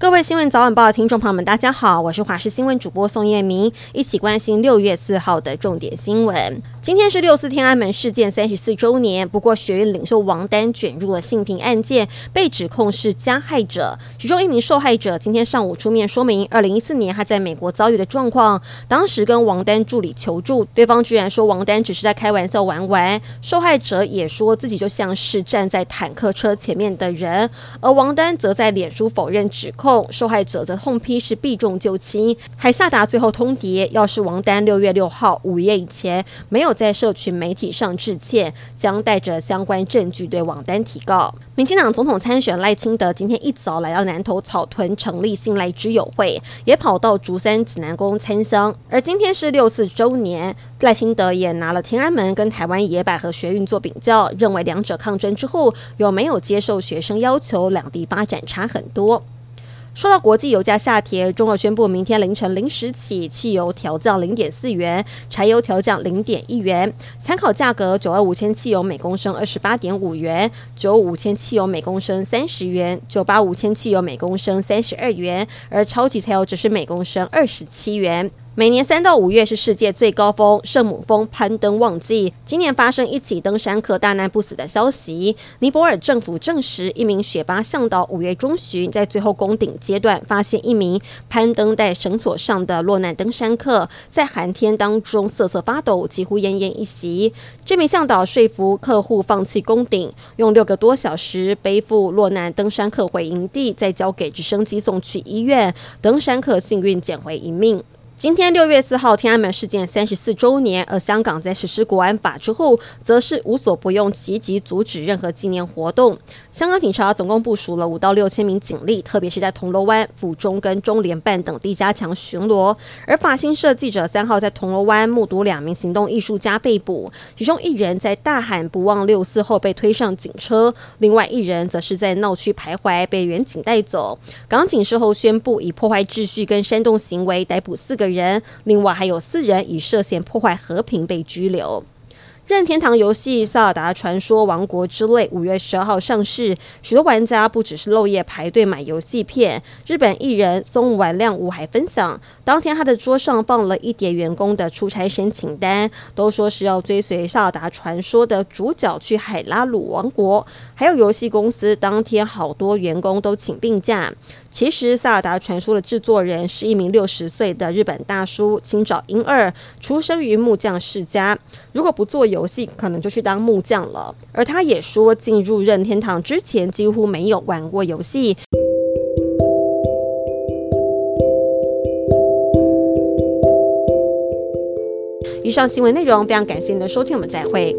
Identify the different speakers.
Speaker 1: 各位新闻早晚报的听众朋友们，大家好，我是华视新闻主播宋燕明，一起关心六月四号的重点新闻。今天是六四天安门事件三十四周年，不过学院领袖王丹卷入了性平案件，被指控是加害者。其中一名受害者今天上午出面说明，二零一四年他在美国遭遇的状况，当时跟王丹助理求助，对方居然说王丹只是在开玩笑玩玩。受害者也说自己就像是站在坦克车前面的人，而王丹则在脸书否认指控。受害者则痛批是避重就轻，还下达最后通牒：要是王丹六月六号午夜以前没有在社群媒体上致歉，将带着相关证据对网丹提告。民进党总统参选赖清德今天一早来到南投草屯成立信赖之友会，也跑到竹山济南宫参香。而今天是六四周年，赖清德也拿了天安门跟台湾野百合学运做比较，认为两者抗争之后有没有接受学生要求，两地发展差很多。说到国际油价下跌，中国宣布明天凌晨零时起，汽油调降零点四元，柴油调降零点一元。参考价格：九二五千汽油每公升二十八点五元，九五千汽油每公升三十元，九八五千汽油每公升三十二元，而超级柴油只是每公升二十七元。每年三到五月是世界最高峰圣母峰攀登旺季。今年发生一起登山客大难不死的消息。尼泊尔政府证实，一名雪巴向导五月中旬在最后攻顶阶段，发现一名攀登在绳索上的落难登山客在寒天当中瑟瑟发抖，几乎奄奄一息。这名向导说服客户放弃攻顶，用六个多小时背负落难登山客回营地，再交给直升机送去医院。登山客幸运捡回一命。今天六月四号，天安门事件三十四周年，而香港在实施国安法之后，则是无所不用其极阻止任何纪念活动。香港警察总共部署了五到六千名警力，特别是在铜锣湾、府中跟中联办等地加强巡逻。而法新社记者三号在铜锣湾目睹两名行动艺术家被捕，其中一人在大喊“不忘六四”后被推上警车，另外一人则是在闹区徘徊被远警带走。港警事后宣布以破坏秩序跟煽动行为逮捕四个人，另外还有四人以涉嫌破坏和平被拘留。任天堂游戏《萨尔达传说：王国之泪》五月十二号上市，许多玩家不只是漏夜排队买游戏片。日本艺人松丸亮吾还分享，当天他的桌上放了一叠员工的出差申请单，都说是要追随《萨尔达传说》的主角去海拉鲁王国。还有游戏公司当天好多员工都请病假。其实，《萨尔达传说》的制作人是一名六十岁的日本大叔，清沼英二，出生于木匠世家。如果不做游游戏，可能就去当木匠了。而他也说，进入任天堂之前几乎没有玩过游戏。以上新闻内容非常感谢您的收听，我们再会。